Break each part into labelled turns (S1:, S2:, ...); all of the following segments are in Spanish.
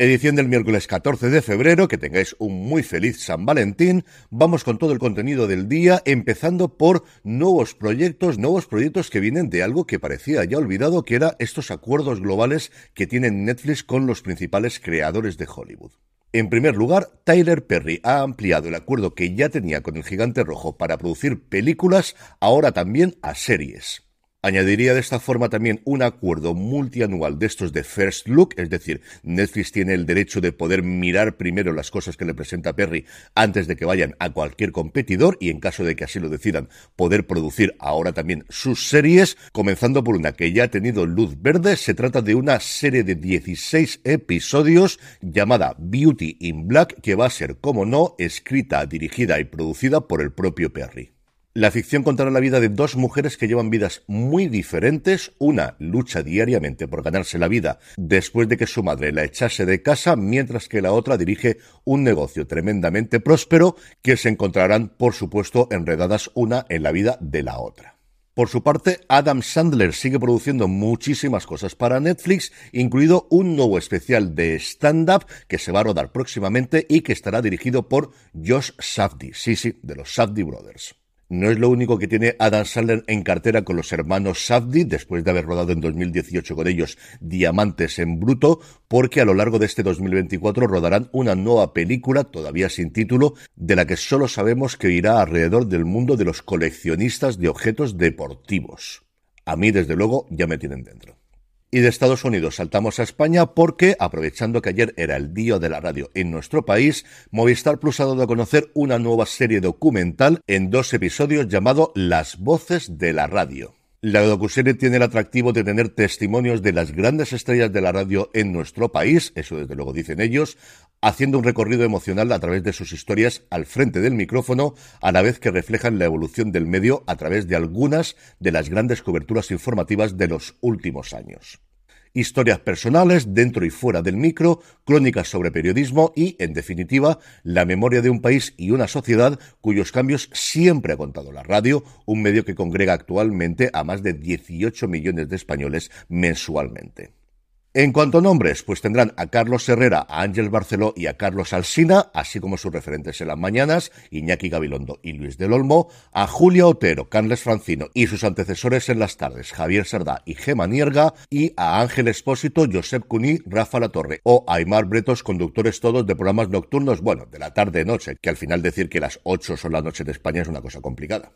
S1: Edición del miércoles 14 de febrero, que tengáis un muy feliz San Valentín. Vamos con todo el contenido del día, empezando por nuevos proyectos, nuevos proyectos que vienen de algo que parecía ya olvidado, que era estos acuerdos globales que tiene Netflix con los principales creadores de Hollywood. En primer lugar, Tyler Perry ha ampliado el acuerdo que ya tenía con el Gigante Rojo para producir películas, ahora también a series. Añadiría de esta forma también un acuerdo multianual de estos de First Look, es decir, Netflix tiene el derecho de poder mirar primero las cosas que le presenta Perry antes de que vayan a cualquier competidor y en caso de que así lo decidan, poder producir ahora también sus series, comenzando por una que ya ha tenido luz verde, se trata de una serie de 16 episodios llamada Beauty in Black, que va a ser, como no, escrita, dirigida y producida por el propio Perry. La ficción contará la vida de dos mujeres que llevan vidas muy diferentes. Una lucha diariamente por ganarse la vida después de que su madre la echase de casa, mientras que la otra dirige un negocio tremendamente próspero que se encontrarán, por supuesto, enredadas una en la vida de la otra. Por su parte, Adam Sandler sigue produciendo muchísimas cosas para Netflix, incluido un nuevo especial de stand-up que se va a rodar próximamente y que estará dirigido por Josh Safdie, sí, sí, de los Safdie Brothers. No es lo único que tiene Adam Sandler en cartera con los hermanos Safdie, después de haber rodado en 2018 con ellos Diamantes en Bruto, porque a lo largo de este 2024 rodarán una nueva película, todavía sin título, de la que solo sabemos que irá alrededor del mundo de los coleccionistas de objetos deportivos. A mí, desde luego, ya me tienen dentro. Y de Estados Unidos saltamos a España porque, aprovechando que ayer era el día de la radio en nuestro país, Movistar Plus ha dado a conocer una nueva serie documental en dos episodios llamado Las voces de la radio. La docuserie tiene el atractivo de tener testimonios de las grandes estrellas de la radio en nuestro país, eso desde luego dicen ellos, haciendo un recorrido emocional a través de sus historias al frente del micrófono, a la vez que reflejan la evolución del medio a través de algunas de las grandes coberturas informativas de los últimos años historias personales dentro y fuera del micro, crónicas sobre periodismo y, en definitiva, la memoria de un país y una sociedad cuyos cambios siempre ha contado la radio, un medio que congrega actualmente a más de 18 millones de españoles mensualmente. En cuanto a nombres, pues tendrán a Carlos Herrera, a Ángel Barceló y a Carlos Alsina, así como sus referentes en las mañanas, Iñaki Gabilondo y Luis del Olmo, a Julia Otero, Carles Francino y sus antecesores en las tardes, Javier Sardá y Gema Nierga, y a Ángel Espósito, Josep Cuní, Rafa La Torre o Aymar Bretos, conductores todos de programas nocturnos, bueno, de la tarde-noche, que al final decir que las 8 son la noche de España es una cosa complicada.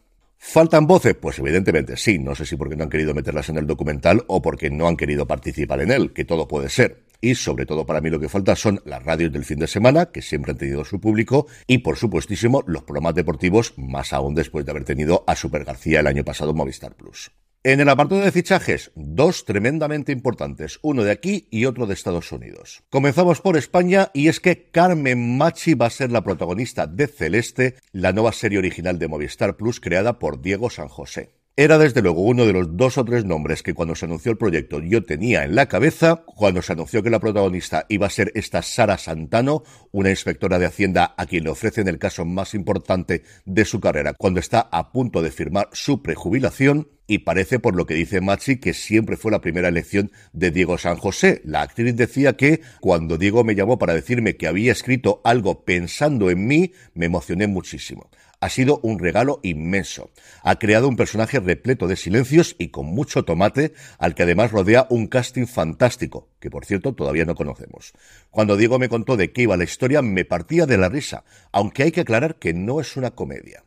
S1: ¿Faltan voces? Pues evidentemente sí. No sé si porque no han querido meterlas en el documental o porque no han querido participar en él, que todo puede ser. Y sobre todo para mí lo que falta son las radios del fin de semana, que siempre han tenido su público, y por supuestísimo los programas deportivos, más aún después de haber tenido a Super García el año pasado en Movistar Plus. En el apartado de fichajes, dos tremendamente importantes, uno de aquí y otro de Estados Unidos. Comenzamos por España y es que Carmen Machi va a ser la protagonista de Celeste, la nueva serie original de Movistar Plus creada por Diego San José. Era desde luego uno de los dos o tres nombres que cuando se anunció el proyecto yo tenía en la cabeza, cuando se anunció que la protagonista iba a ser esta Sara Santano, una inspectora de Hacienda a quien le ofrecen el caso más importante de su carrera cuando está a punto de firmar su prejubilación, y parece por lo que dice Machi que siempre fue la primera elección de Diego San José. La actriz decía que cuando Diego me llamó para decirme que había escrito algo pensando en mí, me emocioné muchísimo ha sido un regalo inmenso. Ha creado un personaje repleto de silencios y con mucho tomate, al que además rodea un casting fantástico, que por cierto todavía no conocemos. Cuando Diego me contó de qué iba la historia, me partía de la risa, aunque hay que aclarar que no es una comedia.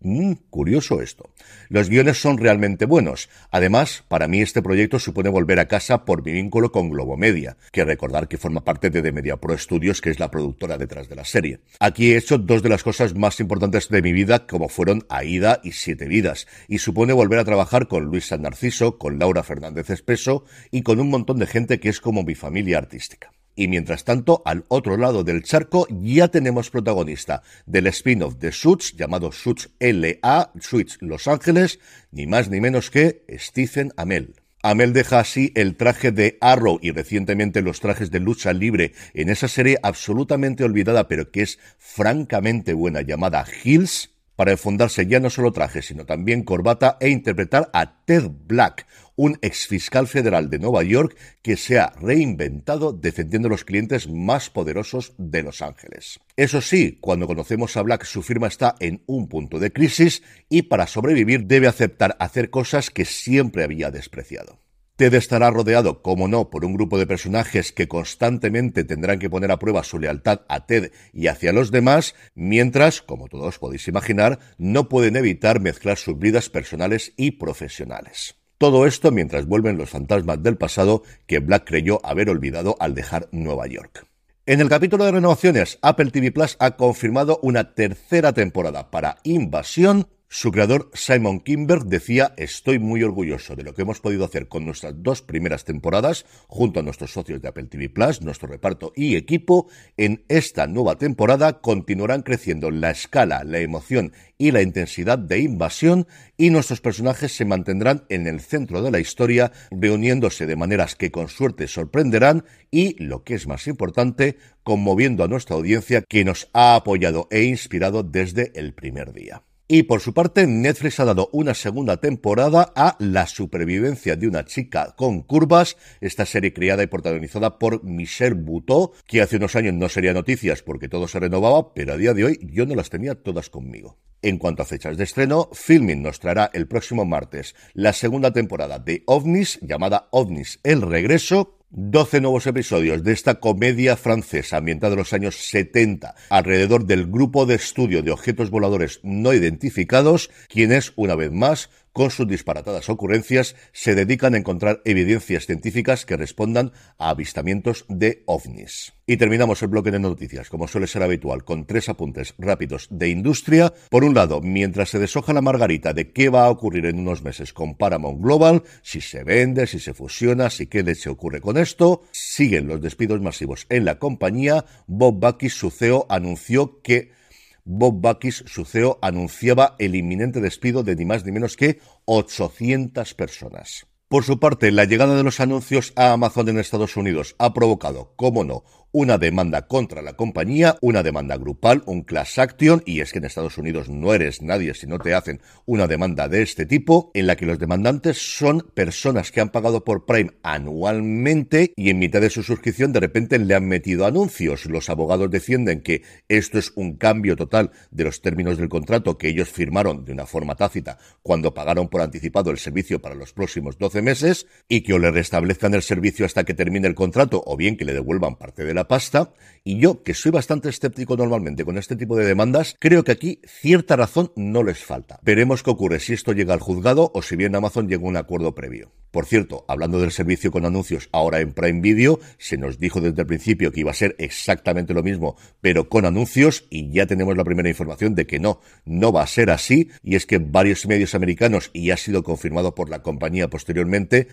S1: Mm, curioso esto. Los guiones son realmente buenos. Además, para mí este proyecto supone volver a casa por mi vínculo con Globomedia, que recordar que forma parte de The Media Pro Studios, que es la productora detrás de la serie. Aquí he hecho dos de las cosas más importantes de mi vida, como fueron Aida y Siete Vidas, y supone volver a trabajar con Luis San Narciso, con Laura Fernández Espeso y con un montón de gente que es como mi familia artística. Y mientras tanto, al otro lado del charco ya tenemos protagonista del spin-off de Suits, llamado Suits LA, Suits Los Ángeles, ni más ni menos que Stephen Amell. Amel deja así el traje de Arrow y recientemente los trajes de lucha libre en esa serie absolutamente olvidada pero que es francamente buena llamada Hills para enfundarse ya no solo traje, sino también corbata e interpretar a Ted Black, un exfiscal federal de Nueva York que se ha reinventado defendiendo a los clientes más poderosos de Los Ángeles. Eso sí, cuando conocemos a Black su firma está en un punto de crisis y para sobrevivir debe aceptar hacer cosas que siempre había despreciado. Ted estará rodeado, como no, por un grupo de personajes que constantemente tendrán que poner a prueba su lealtad a Ted y hacia los demás, mientras, como todos podéis imaginar, no pueden evitar mezclar sus vidas personales y profesionales. Todo esto mientras vuelven los fantasmas del pasado que Black creyó haber olvidado al dejar Nueva York. En el capítulo de renovaciones, Apple TV Plus ha confirmado una tercera temporada para Invasión su creador, Simon Kimber, decía, estoy muy orgulloso de lo que hemos podido hacer con nuestras dos primeras temporadas, junto a nuestros socios de Apple TV Plus, nuestro reparto y equipo. En esta nueva temporada continuarán creciendo la escala, la emoción y la intensidad de invasión y nuestros personajes se mantendrán en el centro de la historia, reuniéndose de maneras que con suerte sorprenderán y, lo que es más importante, conmoviendo a nuestra audiencia que nos ha apoyado e inspirado desde el primer día. Y por su parte, Netflix ha dado una segunda temporada a La supervivencia de una chica con curvas, esta serie creada y protagonizada por Michelle Buteau, que hace unos años no sería noticias porque todo se renovaba, pero a día de hoy yo no las tenía todas conmigo. En cuanto a fechas de estreno, Filming nos traerá el próximo martes la segunda temporada de OVNIS, llamada OVNIS El Regreso, 12 nuevos episodios de esta comedia francesa ambientada en los años 70 alrededor del grupo de estudio de objetos voladores no identificados, quienes, una vez más, con sus disparatadas ocurrencias, se dedican a encontrar evidencias científicas que respondan a avistamientos de ovnis. Y terminamos el bloque de noticias, como suele ser habitual, con tres apuntes rápidos de industria. Por un lado, mientras se deshoja la margarita de qué va a ocurrir en unos meses con Paramount Global, si se vende, si se fusiona, si qué leche ocurre con esto, siguen los despidos masivos en la compañía. Bob Bucky, su CEO, anunció que Bob Bakis, su CEO, anunciaba el inminente despido de ni más ni menos que 800 personas. Por su parte, la llegada de los anuncios a Amazon en Estados Unidos ha provocado, como no, una demanda contra la compañía, una demanda grupal, un class action, y es que en Estados Unidos no eres nadie si no te hacen una demanda de este tipo, en la que los demandantes son personas que han pagado por Prime anualmente y en mitad de su suscripción de repente le han metido anuncios. Los abogados defienden que esto es un cambio total de los términos del contrato que ellos firmaron de una forma tácita cuando pagaron por anticipado el servicio para los próximos 12 meses y que o le restablezcan el servicio hasta que termine el contrato o bien que le devuelvan parte de la pasta, y yo, que soy bastante escéptico normalmente con este tipo de demandas, creo que aquí cierta razón no les falta. Veremos qué ocurre si esto llega al juzgado o si bien Amazon llega a un acuerdo previo. Por cierto, hablando del servicio con anuncios ahora en Prime Video, se nos dijo desde el principio que iba a ser exactamente lo mismo, pero con anuncios, y ya tenemos la primera información de que no, no va a ser así, y es que varios medios americanos, y ha sido confirmado por la compañía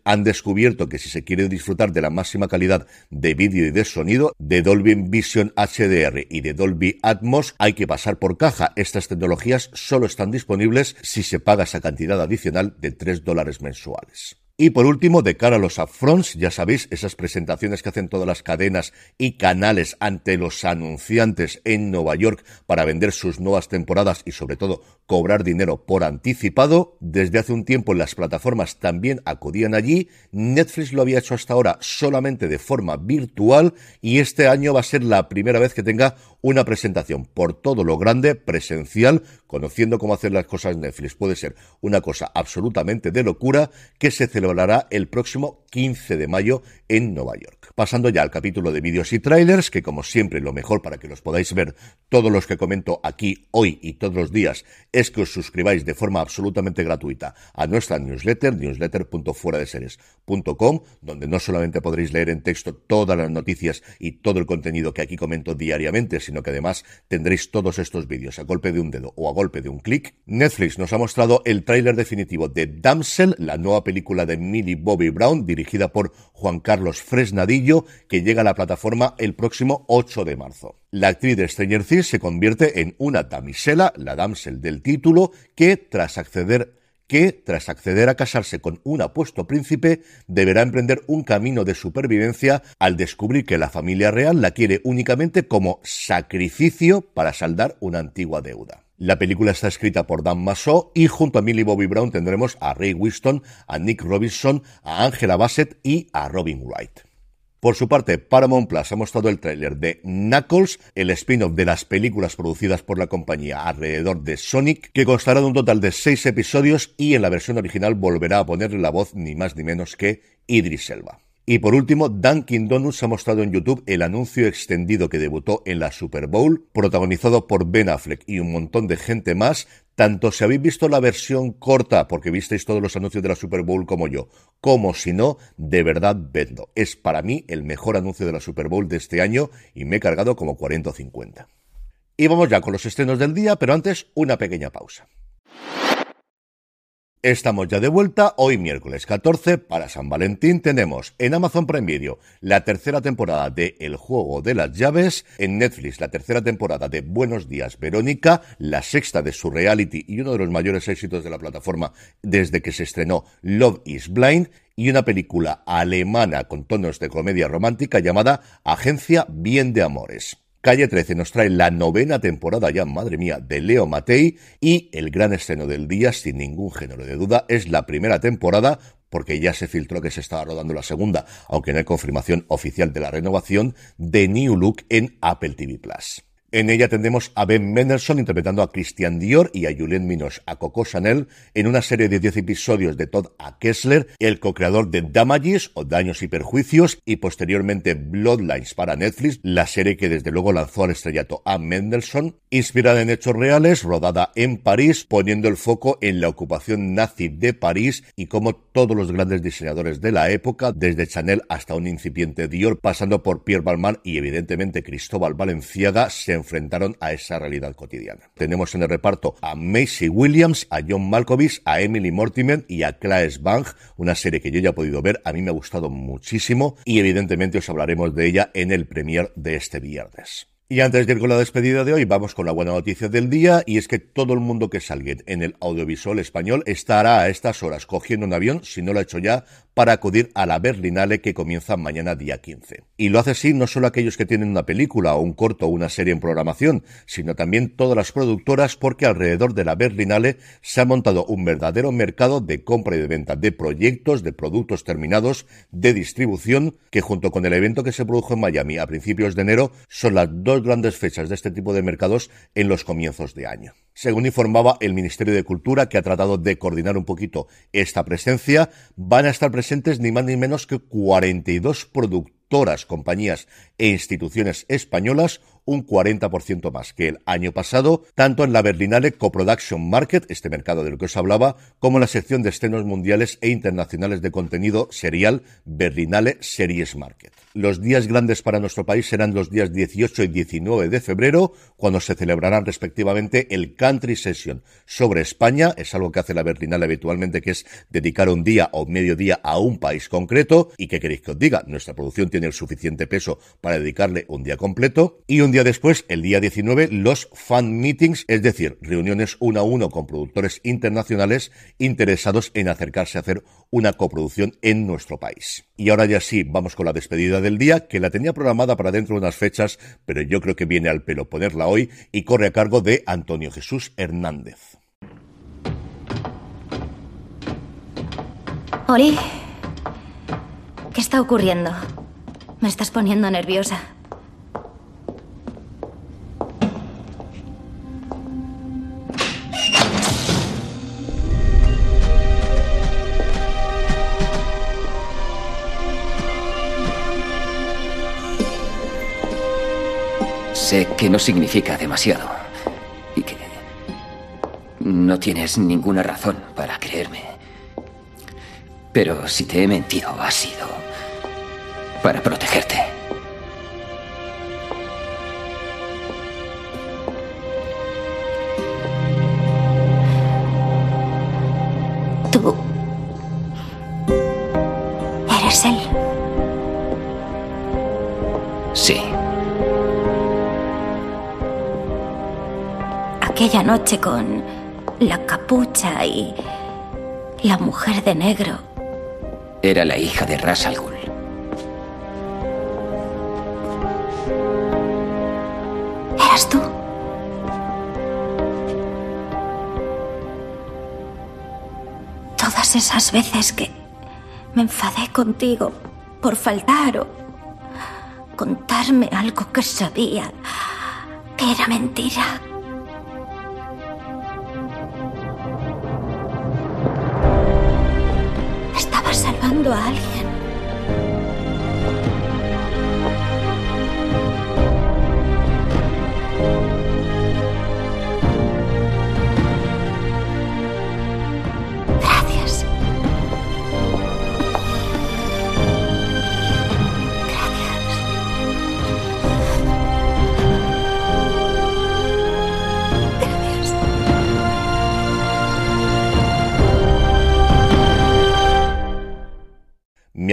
S1: han descubierto que si se quiere disfrutar de la máxima calidad de vídeo y de sonido, de Dolby Vision HDR y de Dolby Atmos hay que pasar por caja. Estas tecnologías solo están disponibles si se paga esa cantidad adicional de 3 dólares mensuales. Y por último, de cara a los upfronts, ya sabéis, esas presentaciones que hacen todas las cadenas y canales ante los anunciantes en Nueva York para vender sus nuevas temporadas y sobre todo cobrar dinero por anticipado. Desde hace un tiempo las plataformas también acudían allí. Netflix lo había hecho hasta ahora solamente de forma virtual y este año va a ser la primera vez que tenga una presentación por todo lo grande, presencial, conociendo cómo hacer las cosas Netflix. Puede ser una cosa absolutamente de locura que se celebrará el próximo 15 de mayo en Nueva York. Pasando ya al capítulo de vídeos y trailers, que como siempre lo mejor para que los podáis ver todos los que comento aquí hoy y todos los días es que os suscribáis de forma absolutamente gratuita a nuestra newsletter, newsletter.fueradeseries.com, donde no solamente podréis leer en texto todas las noticias y todo el contenido que aquí comento diariamente, sino que además tendréis todos estos vídeos a golpe de un dedo o a golpe de un clic. Netflix nos ha mostrado el tráiler definitivo de Damsel, la nueva película de Millie Bobby Brown, dirigida por Juan Carlos Fresnadillo, que llega a la plataforma el próximo 8 de marzo. La actriz de Stranger Things se convierte en una damisela, la damsel del título, que tras acceder que, tras acceder a casarse con un apuesto príncipe, deberá emprender un camino de supervivencia al descubrir que la familia real la quiere únicamente como sacrificio para saldar una antigua deuda. La película está escrita por Dan Massot y junto a Millie Bobby Brown tendremos a Ray Winston, a Nick Robinson, a Angela Bassett y a Robin Wright. Por su parte, Paramount Plus ha mostrado el tráiler de Knuckles, el spin-off de las películas producidas por la compañía alrededor de Sonic, que constará de un total de seis episodios y en la versión original volverá a ponerle la voz ni más ni menos que Idris Elba. Y por último, Dunkin' Donuts ha mostrado en YouTube el anuncio extendido que debutó en la Super Bowl, protagonizado por Ben Affleck y un montón de gente más, tanto si habéis visto la versión corta, porque visteis todos los anuncios de la Super Bowl como yo, como si no, de verdad vedlo. Es para mí el mejor anuncio de la Super Bowl de este año y me he cargado como 40 o 50. Y vamos ya con los estrenos del día, pero antes una pequeña pausa. Estamos ya de vuelta, hoy miércoles 14, para San Valentín tenemos en Amazon Prime Video la tercera temporada de El Juego de las Llaves, en Netflix la tercera temporada de Buenos Días Verónica, la sexta de su reality y uno de los mayores éxitos de la plataforma desde que se estrenó Love is Blind, y una película alemana con tonos de comedia romántica llamada Agencia Bien de Amores. Calle 13 nos trae la novena temporada ya, madre mía, de Leo Matei y el gran estreno del día, sin ningún género de duda, es la primera temporada porque ya se filtró que se estaba rodando la segunda, aunque no hay confirmación oficial de la renovación, de New Look en Apple TV Plus. En ella tendremos a Ben Mendelssohn interpretando a Christian Dior y a Juliette Minos a Coco Chanel en una serie de 10 episodios de Todd A. Kessler, el co-creador de Damages o Daños y Perjuicios y posteriormente Bloodlines para Netflix, la serie que desde luego lanzó al estrellato a Mendelssohn, inspirada en hechos reales, rodada en París, poniendo el foco en la ocupación nazi de París y cómo todos los grandes diseñadores de la época, desde Chanel hasta un incipiente Dior, pasando por Pierre Balmain y evidentemente Cristóbal Valenciaga, se enfrentaron a esa realidad cotidiana. Tenemos en el reparto a Macy Williams, a John Malkovich, a Emily Mortimer y a Claes Bang, una serie que yo ya he podido ver, a mí me ha gustado muchísimo y evidentemente os hablaremos de ella en el premier de este viernes. Y antes de ir con la despedida de hoy, vamos con la buena noticia del día, y es que todo el mundo que salga en el audiovisual español estará a estas horas cogiendo un avión, si no lo ha hecho ya, para acudir a la Berlinale que comienza mañana día 15. Y lo hace así no solo aquellos que tienen una película o un corto o una serie en programación, sino también todas las productoras porque alrededor de la Berlinale se ha montado un verdadero mercado de compra y de venta de proyectos, de productos terminados, de distribución, que junto con el evento que se produjo en Miami a principios de enero son las dos grandes fechas de este tipo de mercados en los comienzos de año. Según informaba el Ministerio de Cultura, que ha tratado de coordinar un poquito esta presencia, van a estar presentes ni más ni menos que 42 productoras, compañías e instituciones españolas un 40% más que el año pasado, tanto en la Berlinale Coproduction Market, este mercado del que os hablaba, como en la sección de estrenos mundiales e internacionales de contenido serial Berlinale Series Market. Los días grandes para nuestro país serán los días 18 y 19 de febrero, cuando se celebrarán respectivamente el Country Session sobre España, es algo que hace la Berlinale habitualmente, que es dedicar un día o medio día a un país concreto, y que queréis que os diga, nuestra producción tiene el suficiente peso para dedicarle un día completo, y un día después, el día 19, los fan meetings, es decir, reuniones uno a uno con productores internacionales interesados en acercarse a hacer una coproducción en nuestro país. Y ahora ya sí, vamos con la despedida del día, que la tenía programada para dentro de unas fechas, pero yo creo que viene al pelo ponerla hoy y corre a cargo de Antonio Jesús Hernández.
S2: Oli, ¿qué está ocurriendo? Me estás poniendo nerviosa.
S3: Sé que no significa demasiado y que no tienes ninguna razón para creerme. Pero si te he mentido ha sido para protegerte.
S2: Aquella noche con la capucha y La mujer de negro.
S3: Era la hija de Ras Al Ghul.
S2: ¿Eras tú? Todas esas veces que me enfadé contigo por faltar o contarme algo que sabía que era mentira. Salvando a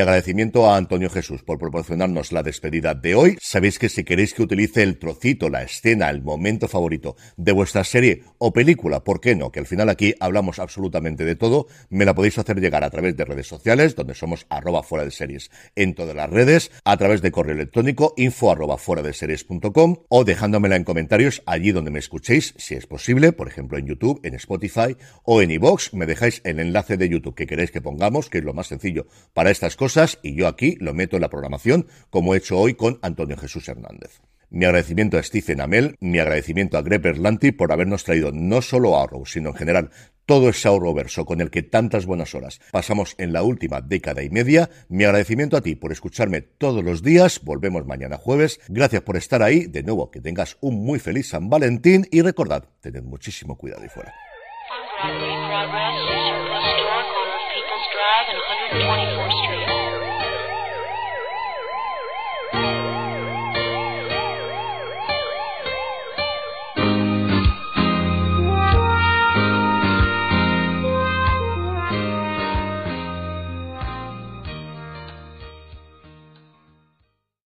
S1: Mi agradecimiento a Antonio Jesús por proporcionarnos la despedida de hoy. Sabéis que si queréis que utilice el trocito, la escena, el momento favorito de vuestra serie o película, ¿por qué no? Que al final aquí hablamos absolutamente de todo, me la podéis hacer llegar a través de redes sociales, donde somos arroba fuera de series en todas las redes, a través de correo electrónico info arroba de series.com o dejándomela en comentarios allí donde me escuchéis, si es posible, por ejemplo en YouTube, en Spotify o en iVoox, me dejáis el enlace de YouTube que queréis que pongamos, que es lo más sencillo para estas cosas, y yo aquí lo meto en la programación, como he hecho hoy con Antonio Jesús Hernández. Mi agradecimiento a Stephen Amell, mi agradecimiento a Greg Berlanti por habernos traído no solo a Arrow, sino en general todo ese verso con el que tantas buenas horas pasamos en la última década y media. Mi agradecimiento a ti por escucharme todos los días. Volvemos mañana jueves. Gracias por estar ahí. De nuevo, que tengas un muy feliz San Valentín y recordad, tened muchísimo cuidado y fuera.